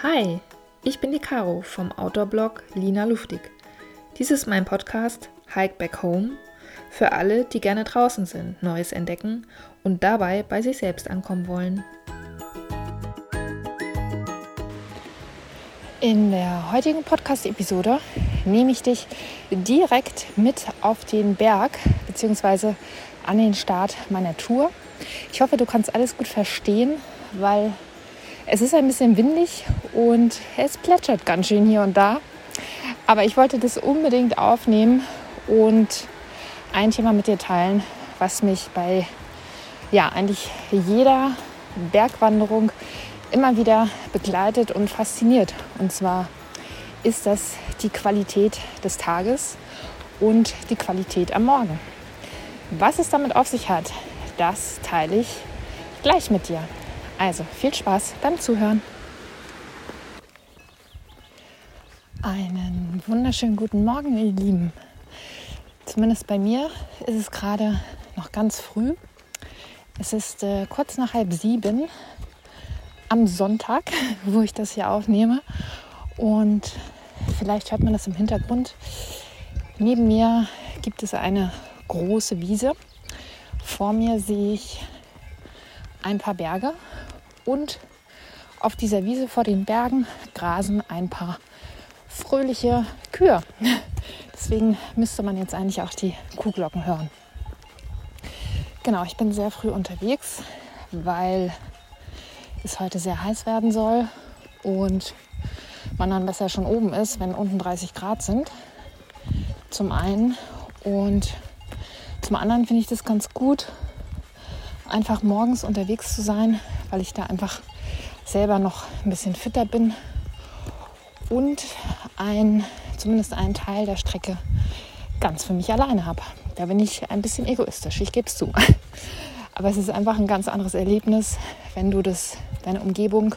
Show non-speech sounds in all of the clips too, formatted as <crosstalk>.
Hi, ich bin die Caro vom Outdoor-Blog Lina Luftig. Dies ist mein Podcast Hike Back Home für alle, die gerne draußen sind, Neues entdecken und dabei bei sich selbst ankommen wollen. In der heutigen Podcast-Episode nehme ich dich direkt mit auf den Berg bzw. an den Start meiner Tour. Ich hoffe, du kannst alles gut verstehen, weil es ist ein bisschen windig und es plätschert ganz schön hier und da. Aber ich wollte das unbedingt aufnehmen und ein Thema mit dir teilen, was mich bei ja, eigentlich jeder Bergwanderung immer wieder begleitet und fasziniert. Und zwar ist das die Qualität des Tages und die Qualität am Morgen. Was es damit auf sich hat, das teile ich gleich mit dir. Also viel Spaß beim Zuhören. Einen wunderschönen guten Morgen, ihr Lieben. Zumindest bei mir ist es gerade noch ganz früh. Es ist äh, kurz nach halb sieben am Sonntag, <laughs> wo ich das hier aufnehme. Und vielleicht hört man das im Hintergrund. Neben mir gibt es eine große Wiese. Vor mir sehe ich ein paar Berge und auf dieser Wiese vor den Bergen grasen ein paar fröhliche Kühe. <laughs> Deswegen müsste man jetzt eigentlich auch die Kuhglocken hören. Genau, ich bin sehr früh unterwegs, weil es heute sehr heiß werden soll und man dann besser schon oben ist, wenn unten 30 Grad sind. Zum einen und zum anderen finde ich das ganz gut, einfach morgens unterwegs zu sein, weil ich da einfach selber noch ein bisschen fitter bin und ein, zumindest einen Teil der Strecke ganz für mich alleine habe. Da bin ich ein bisschen egoistisch, ich gebe es zu. <laughs> Aber es ist einfach ein ganz anderes Erlebnis, wenn du das, deine Umgebung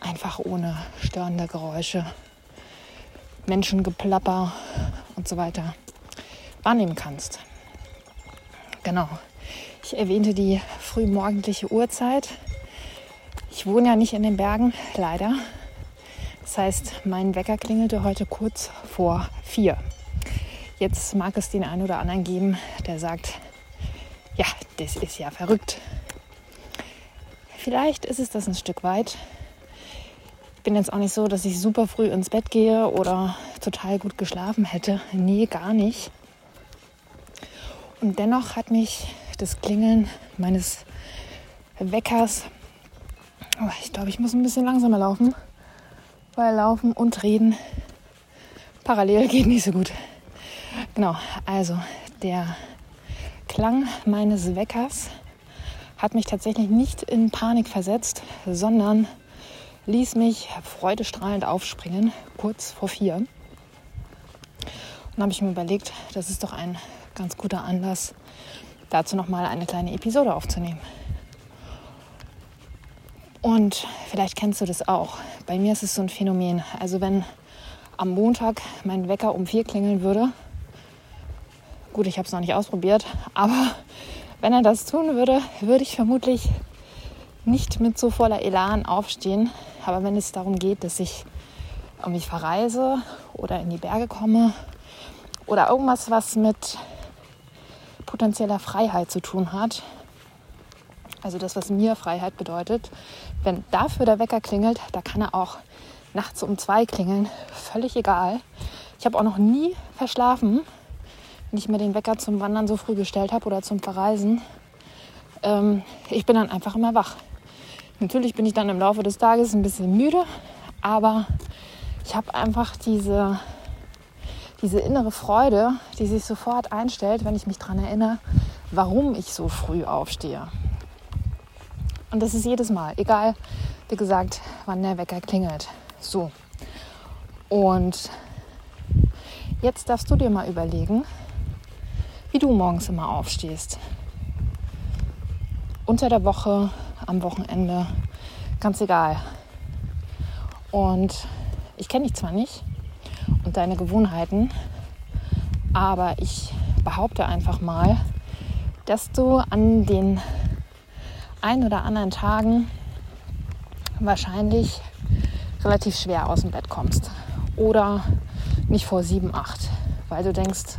einfach ohne störende Geräusche, Menschengeplapper und so weiter wahrnehmen kannst. Genau. Ich erwähnte die frühmorgendliche Uhrzeit. Ich wohne ja nicht in den Bergen, leider. Das heißt, mein Wecker klingelte heute kurz vor vier. Jetzt mag es den einen oder anderen geben, der sagt, ja, das ist ja verrückt. Vielleicht ist es das ein Stück weit. Ich bin jetzt auch nicht so, dass ich super früh ins Bett gehe oder total gut geschlafen hätte. Nee, gar nicht. Und dennoch hat mich das Klingeln meines Weckers. Oh, ich glaube, ich muss ein bisschen langsamer laufen, weil Laufen und Reden parallel geht nicht so gut. Genau, also der Klang meines Weckers hat mich tatsächlich nicht in Panik versetzt, sondern ließ mich freudestrahlend aufspringen, kurz vor vier. Und habe ich mir überlegt, das ist doch ein ganz guter Anlass, dazu nochmal eine kleine Episode aufzunehmen. Und vielleicht kennst du das auch. Bei mir ist es so ein Phänomen. Also wenn am Montag mein Wecker um vier klingeln würde, gut, ich habe es noch nicht ausprobiert, <laughs> aber wenn er das tun würde, würde ich vermutlich nicht mit so voller Elan aufstehen. Aber wenn es darum geht, dass ich mich verreise oder in die Berge komme oder irgendwas, was mit potenzieller Freiheit zu tun hat. Also das, was mir Freiheit bedeutet. Wenn dafür der Wecker klingelt, da kann er auch nachts um zwei klingeln. Völlig egal. Ich habe auch noch nie verschlafen, wenn ich mir den Wecker zum Wandern so früh gestellt habe oder zum Verreisen. Ähm, ich bin dann einfach immer wach. Natürlich bin ich dann im Laufe des Tages ein bisschen müde, aber ich habe einfach diese diese innere Freude, die sich sofort einstellt, wenn ich mich daran erinnere, warum ich so früh aufstehe. Und das ist jedes Mal, egal, wie gesagt, wann der Wecker klingelt. So. Und jetzt darfst du dir mal überlegen, wie du morgens immer aufstehst. Unter der Woche, am Wochenende, ganz egal. Und ich kenne dich zwar nicht, und deine Gewohnheiten. Aber ich behaupte einfach mal, dass du an den ein oder anderen Tagen wahrscheinlich relativ schwer aus dem Bett kommst. Oder nicht vor sieben, acht, weil du denkst,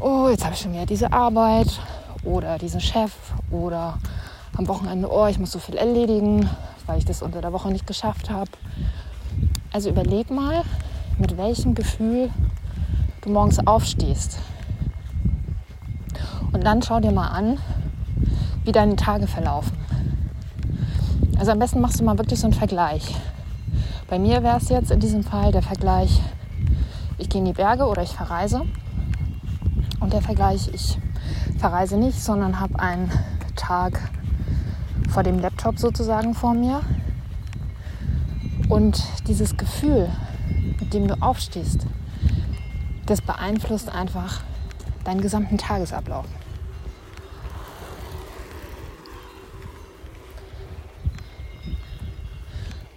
oh, jetzt habe ich schon wieder diese Arbeit oder diesen Chef oder am Wochenende, oh, ich muss so viel erledigen, weil ich das unter der Woche nicht geschafft habe. Also überleg mal, mit welchem Gefühl du morgens aufstehst. Und dann schau dir mal an, wie deine Tage verlaufen. Also am besten machst du mal wirklich so einen Vergleich. Bei mir wäre es jetzt in diesem Fall der Vergleich, ich gehe in die Berge oder ich verreise. Und der Vergleich, ich verreise nicht, sondern habe einen Tag vor dem Laptop sozusagen vor mir. Und dieses Gefühl, mit dem du aufstehst, das beeinflusst einfach deinen gesamten Tagesablauf.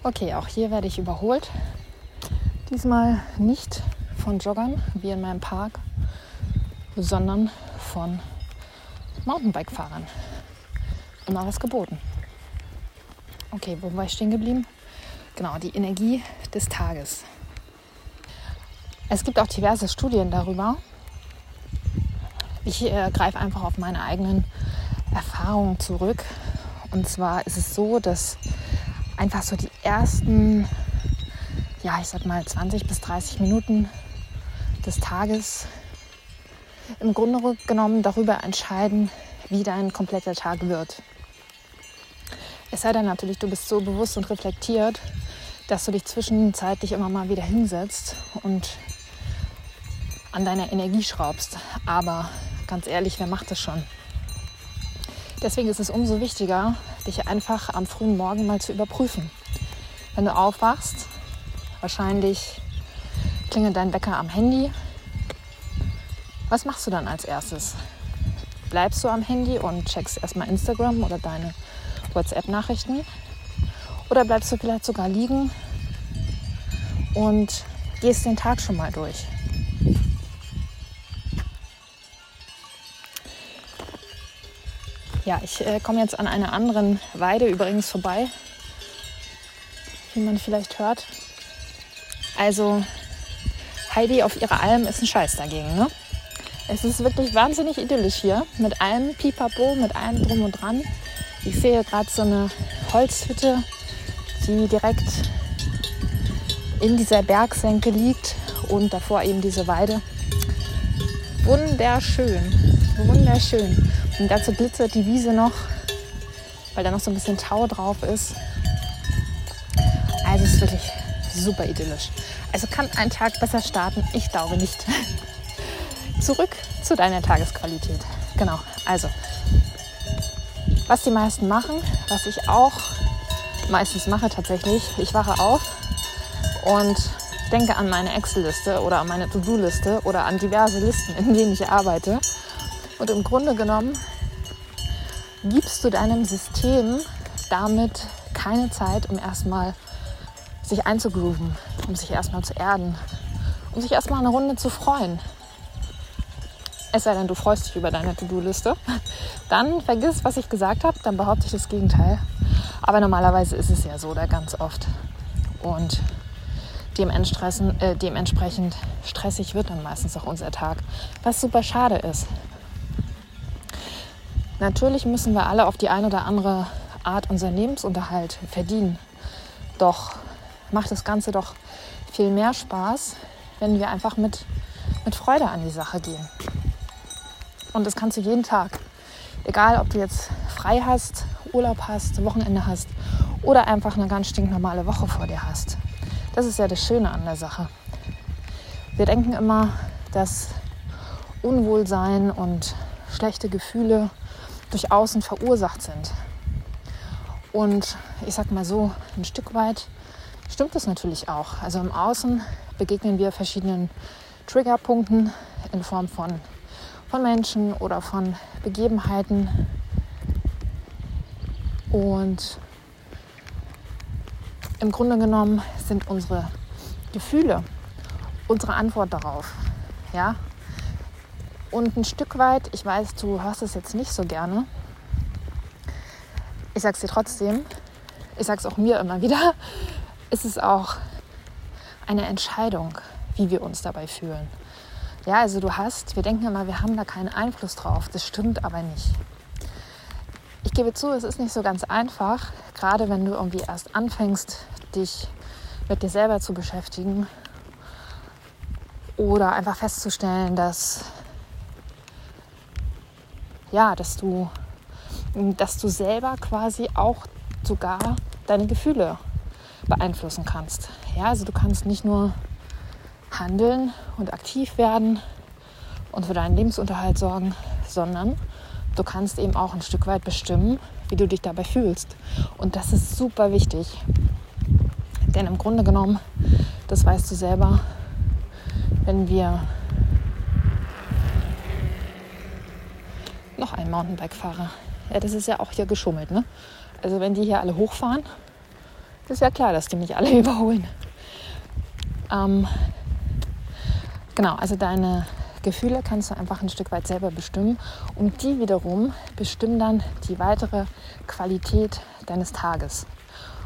Okay, auch hier werde ich überholt. Diesmal nicht von Joggern wie in meinem Park, sondern von Mountainbike-Fahrern. Immer was geboten. Okay, wo war ich stehen geblieben? Genau, die Energie des Tages. Es gibt auch diverse Studien darüber. Ich äh, greife einfach auf meine eigenen Erfahrungen zurück. Und zwar ist es so, dass einfach so die ersten, ja, ich sag mal 20 bis 30 Minuten des Tages im Grunde genommen darüber entscheiden, wie dein kompletter Tag wird. Es sei denn natürlich, du bist so bewusst und reflektiert, dass du dich zwischenzeitlich immer mal wieder hinsetzt und an deiner Energie schraubst. Aber ganz ehrlich, wer macht das schon? Deswegen ist es umso wichtiger, dich einfach am frühen Morgen mal zu überprüfen. Wenn du aufwachst, wahrscheinlich klingelt dein Wecker am Handy. Was machst du dann als erstes? Bleibst du am Handy und checkst erstmal Instagram oder deine WhatsApp-Nachrichten? Oder bleibst du vielleicht sogar liegen und gehst den Tag schon mal durch? Ja, ich äh, komme jetzt an einer anderen Weide übrigens vorbei, wie man vielleicht hört. Also Heidi auf ihrer Alm ist ein Scheiß dagegen. Ne? Es ist wirklich wahnsinnig idyllisch hier mit allem Pipapo, mit allem drum und dran. Ich sehe gerade so eine Holzhütte, die direkt in dieser Bergsenke liegt und davor eben diese Weide. Wunderschön, wunderschön. Und dazu glitzert die Wiese noch, weil da noch so ein bisschen Tau drauf ist. Also es ist wirklich super idyllisch. Also kann ein Tag besser starten? Ich glaube nicht. <laughs> Zurück zu deiner Tagesqualität. Genau. Also, was die meisten machen, was ich auch meistens mache tatsächlich, ich wache auf und denke an meine Excel-Liste oder an meine To-Do-Liste oder an diverse Listen, in denen ich arbeite und im Grunde genommen gibst du deinem System damit keine Zeit, um erstmal sich einzugrooven, um sich erstmal zu erden, um sich erstmal eine Runde zu freuen. Es sei denn, du freust dich über deine To-Do-Liste. Dann vergiss, was ich gesagt habe, dann behaupte ich das Gegenteil. Aber normalerweise ist es ja so da ganz oft. Und dementsprechend, äh, dementsprechend stressig wird dann meistens auch unser Tag, was super schade ist. Natürlich müssen wir alle auf die eine oder andere Art unseren Lebensunterhalt verdienen. Doch macht das Ganze doch viel mehr Spaß, wenn wir einfach mit, mit Freude an die Sache gehen. Und das kannst du jeden Tag. Egal, ob du jetzt frei hast, Urlaub hast, Wochenende hast oder einfach eine ganz stinknormale Woche vor dir hast. Das ist ja das Schöne an der Sache. Wir denken immer, dass Unwohlsein und schlechte Gefühle durch Außen verursacht sind. Und ich sag mal so, ein Stück weit stimmt das natürlich auch. Also im Außen begegnen wir verschiedenen Triggerpunkten in Form von, von Menschen oder von Begebenheiten. Und im Grunde genommen sind unsere Gefühle unsere Antwort darauf. Ja? Und ein Stück weit, ich weiß, du hörst es jetzt nicht so gerne. Ich sag's dir trotzdem. Ich sag's auch mir immer wieder. ist es auch eine Entscheidung, wie wir uns dabei fühlen. Ja, also du hast, wir denken immer, wir haben da keinen Einfluss drauf. Das stimmt aber nicht. Ich gebe zu, es ist nicht so ganz einfach, gerade wenn du irgendwie erst anfängst, dich mit dir selber zu beschäftigen oder einfach festzustellen, dass ja, dass du dass du selber quasi auch sogar deine Gefühle beeinflussen kannst. Ja, also du kannst nicht nur handeln und aktiv werden und für deinen Lebensunterhalt sorgen, sondern du kannst eben auch ein Stück weit bestimmen, wie du dich dabei fühlst. Und das ist super wichtig. Denn im Grunde genommen, das weißt du selber, wenn wir noch ein Mountainbike-Fahrer. Ja, das ist ja auch hier geschummelt, ne? Also wenn die hier alle hochfahren, ist ja klar, dass die mich alle <laughs> überholen. Ähm, genau, also deine Gefühle kannst du einfach ein Stück weit selber bestimmen und die wiederum bestimmen dann die weitere Qualität deines Tages.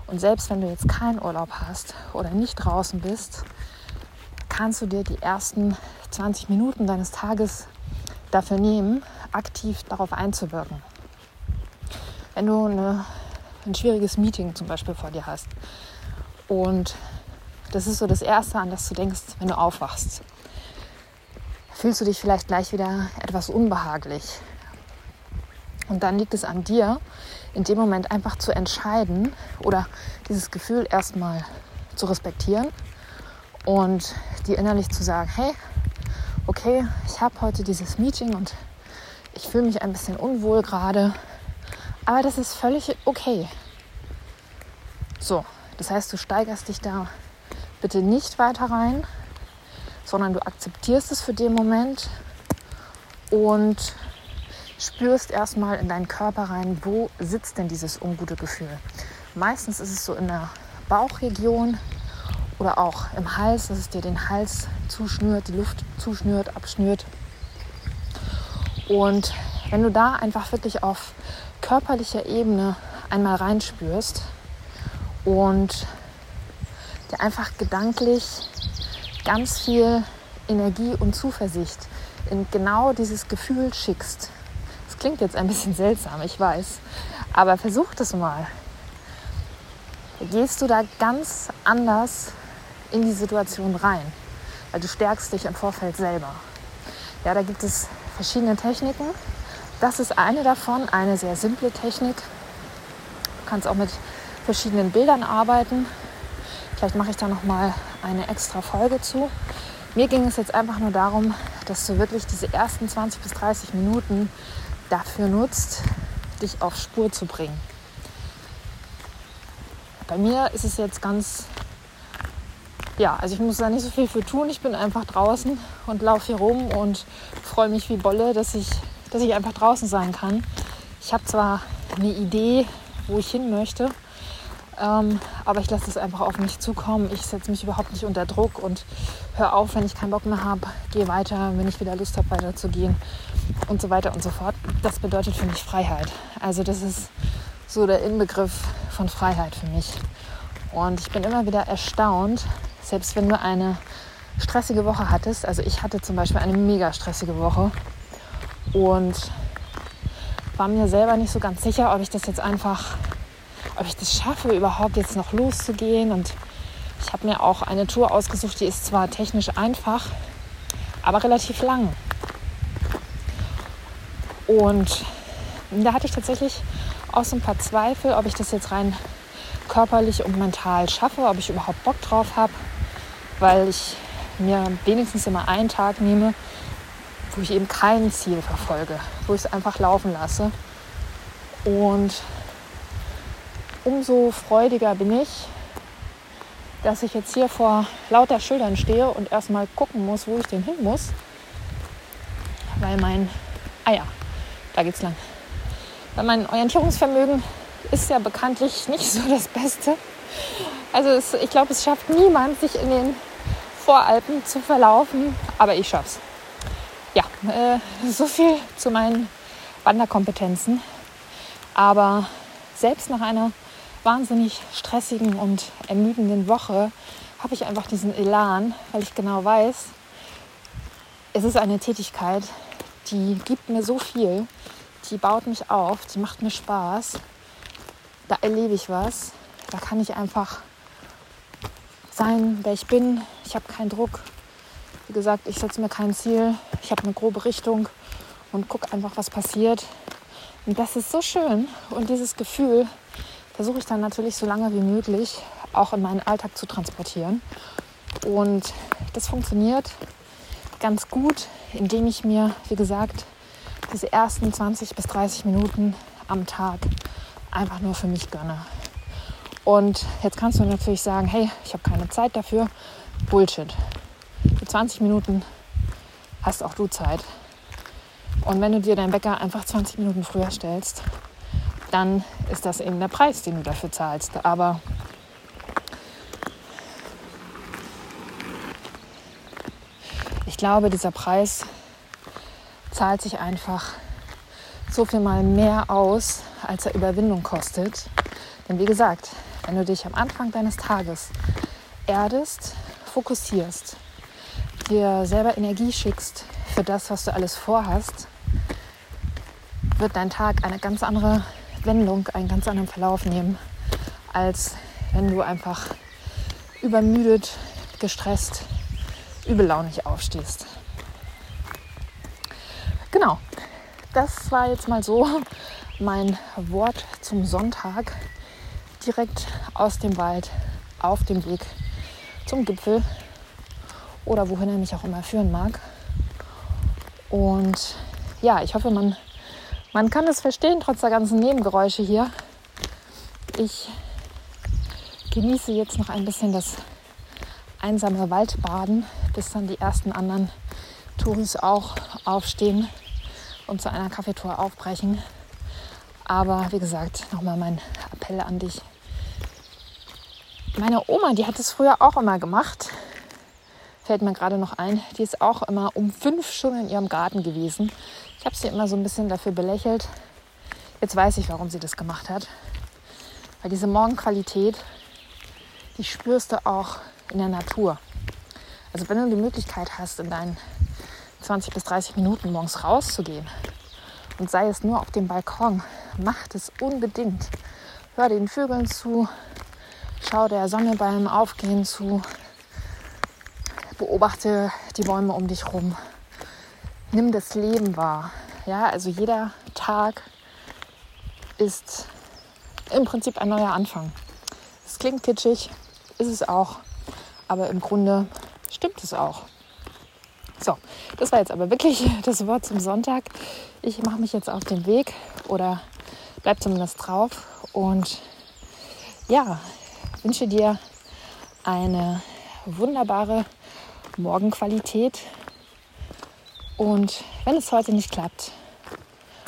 Und selbst wenn du jetzt keinen Urlaub hast oder nicht draußen bist, kannst du dir die ersten 20 Minuten deines Tages dafür nehmen, aktiv darauf einzuwirken. Wenn du eine, ein schwieriges Meeting zum Beispiel vor dir hast und das ist so das Erste, an das du denkst, wenn du aufwachst, fühlst du dich vielleicht gleich wieder etwas unbehaglich. Und dann liegt es an dir, in dem Moment einfach zu entscheiden oder dieses Gefühl erstmal zu respektieren und dir innerlich zu sagen, hey, okay, ich habe heute dieses Meeting und ich fühle mich ein bisschen unwohl gerade, aber das ist völlig okay. So, das heißt, du steigerst dich da bitte nicht weiter rein, sondern du akzeptierst es für den Moment und spürst erstmal in deinen Körper rein, wo sitzt denn dieses ungute Gefühl. Meistens ist es so in der Bauchregion oder auch im Hals, dass es dir den Hals zuschnürt, die Luft zuschnürt, abschnürt. Und wenn du da einfach wirklich auf körperlicher Ebene einmal reinspürst und dir einfach gedanklich ganz viel Energie und Zuversicht in genau dieses Gefühl schickst, klingt jetzt ein bisschen seltsam, ich weiß. Aber versuch das mal. Gehst du da ganz anders in die Situation rein, weil du stärkst dich im Vorfeld selber. Ja, da gibt es verschiedene Techniken. Das ist eine davon, eine sehr simple Technik. Du kannst auch mit verschiedenen Bildern arbeiten. Vielleicht mache ich da noch mal eine extra Folge zu. Mir ging es jetzt einfach nur darum, dass du wirklich diese ersten 20 bis 30 Minuten dafür nutzt, dich auf Spur zu bringen. Bei mir ist es jetzt ganz, ja, also ich muss da nicht so viel für tun. Ich bin einfach draußen und laufe hier rum und freue mich wie Bolle, dass ich, dass ich einfach draußen sein kann. Ich habe zwar eine Idee, wo ich hin möchte, ähm, aber ich lasse es einfach auf mich zukommen. Ich setze mich überhaupt nicht unter Druck und höre auf, wenn ich keinen Bock mehr habe, gehe weiter, wenn ich wieder Lust habe, weiterzugehen und so weiter und so fort. Das bedeutet für mich Freiheit. Also das ist so der Inbegriff von Freiheit für mich. Und ich bin immer wieder erstaunt, selbst wenn du eine stressige Woche hattest. Also ich hatte zum Beispiel eine mega stressige Woche und war mir selber nicht so ganz sicher, ob ich das jetzt einfach ob ich das schaffe, überhaupt jetzt noch loszugehen. Und ich habe mir auch eine Tour ausgesucht, die ist zwar technisch einfach, aber relativ lang. Und da hatte ich tatsächlich auch so ein paar Zweifel, ob ich das jetzt rein körperlich und mental schaffe, ob ich überhaupt Bock drauf habe, weil ich mir wenigstens immer einen Tag nehme, wo ich eben kein Ziel verfolge, wo ich es einfach laufen lasse. Und umso freudiger bin ich, dass ich jetzt hier vor lauter Schildern stehe und erstmal gucken muss, wo ich denn hin muss. Weil mein, ah ja, da geht's lang. Weil mein Orientierungsvermögen ist ja bekanntlich nicht so das Beste. Also es, ich glaube, es schafft niemand, sich in den Voralpen zu verlaufen, aber ich schaff's. Ja, äh, so viel zu meinen Wanderkompetenzen. Aber selbst nach einer wahnsinnig stressigen und ermüdenden Woche habe ich einfach diesen Elan, weil ich genau weiß, es ist eine Tätigkeit, die gibt mir so viel, die baut mich auf, die macht mir Spaß, da erlebe ich was, da kann ich einfach sein, wer ich bin, ich habe keinen Druck. Wie gesagt, ich setze mir kein Ziel, ich habe eine grobe Richtung und gucke einfach, was passiert. Und das ist so schön und dieses Gefühl versuche ich dann natürlich so lange wie möglich auch in meinen Alltag zu transportieren. Und das funktioniert ganz gut, indem ich mir, wie gesagt, diese ersten 20 bis 30 Minuten am Tag einfach nur für mich gönne. Und jetzt kannst du natürlich sagen, hey, ich habe keine Zeit dafür. Bullshit. Für 20 Minuten hast auch du Zeit. Und wenn du dir deinen Wecker einfach 20 Minuten früher stellst, dann ist das eben der Preis, den du dafür zahlst. Aber ich glaube, dieser Preis zahlt sich einfach so viel mal mehr aus, als er Überwindung kostet. Denn wie gesagt, wenn du dich am Anfang deines Tages erdest, fokussierst, dir selber Energie schickst für das, was du alles vorhast, wird dein Tag eine ganz andere Wendung, einen ganz anderen Verlauf nehmen, als wenn du einfach übermüdet, gestresst, übellaunig aufstehst. Genau, das war jetzt mal so mein Wort zum Sonntag direkt aus dem Wald auf dem Weg zum Gipfel oder wohin er mich auch immer führen mag. Und ja, ich hoffe, man, man kann es verstehen, trotz der ganzen Nebengeräusche hier. Ich genieße jetzt noch ein bisschen das einsame Waldbaden, bis dann die ersten anderen Touris auch aufstehen und zu einer Kaffeetour aufbrechen. Aber wie gesagt, nochmal mein Appell an dich. Meine Oma, die hat es früher auch immer gemacht. Fällt mir gerade noch ein. Die ist auch immer um fünf schon in ihrem Garten gewesen. Ich habe sie immer so ein bisschen dafür belächelt. Jetzt weiß ich, warum sie das gemacht hat. Weil diese Morgenqualität, die spürst du auch in der Natur. Also wenn du die Möglichkeit hast, in deinen 20 bis 30 Minuten morgens rauszugehen und sei es nur auf dem Balkon, mach es unbedingt. Hör den Vögeln zu, schau der Sonne beim Aufgehen zu, beobachte die Bäume um dich rum, nimm das Leben wahr. Ja, also jeder Tag ist im Prinzip ein neuer Anfang. Es klingt kitschig, ist es auch, aber im Grunde stimmt es auch. So, das war jetzt aber wirklich <laughs> das Wort zum Sonntag. Ich mache mich jetzt auf den Weg oder bleib zumindest drauf und ja, wünsche dir eine wunderbare Morgenqualität. Und wenn es heute nicht klappt,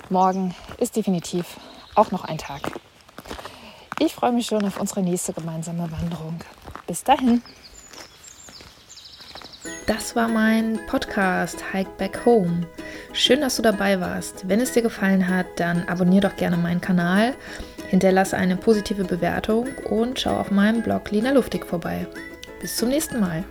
morgen ist definitiv auch noch ein Tag. Ich freue mich schon auf unsere nächste gemeinsame Wanderung. Bis dahin. Das war mein Podcast Hike Back Home. Schön, dass du dabei warst. Wenn es dir gefallen hat, dann abonniere doch gerne meinen Kanal, hinterlasse eine positive Bewertung und schau auf meinem Blog Lina Luftig vorbei. Bis zum nächsten Mal.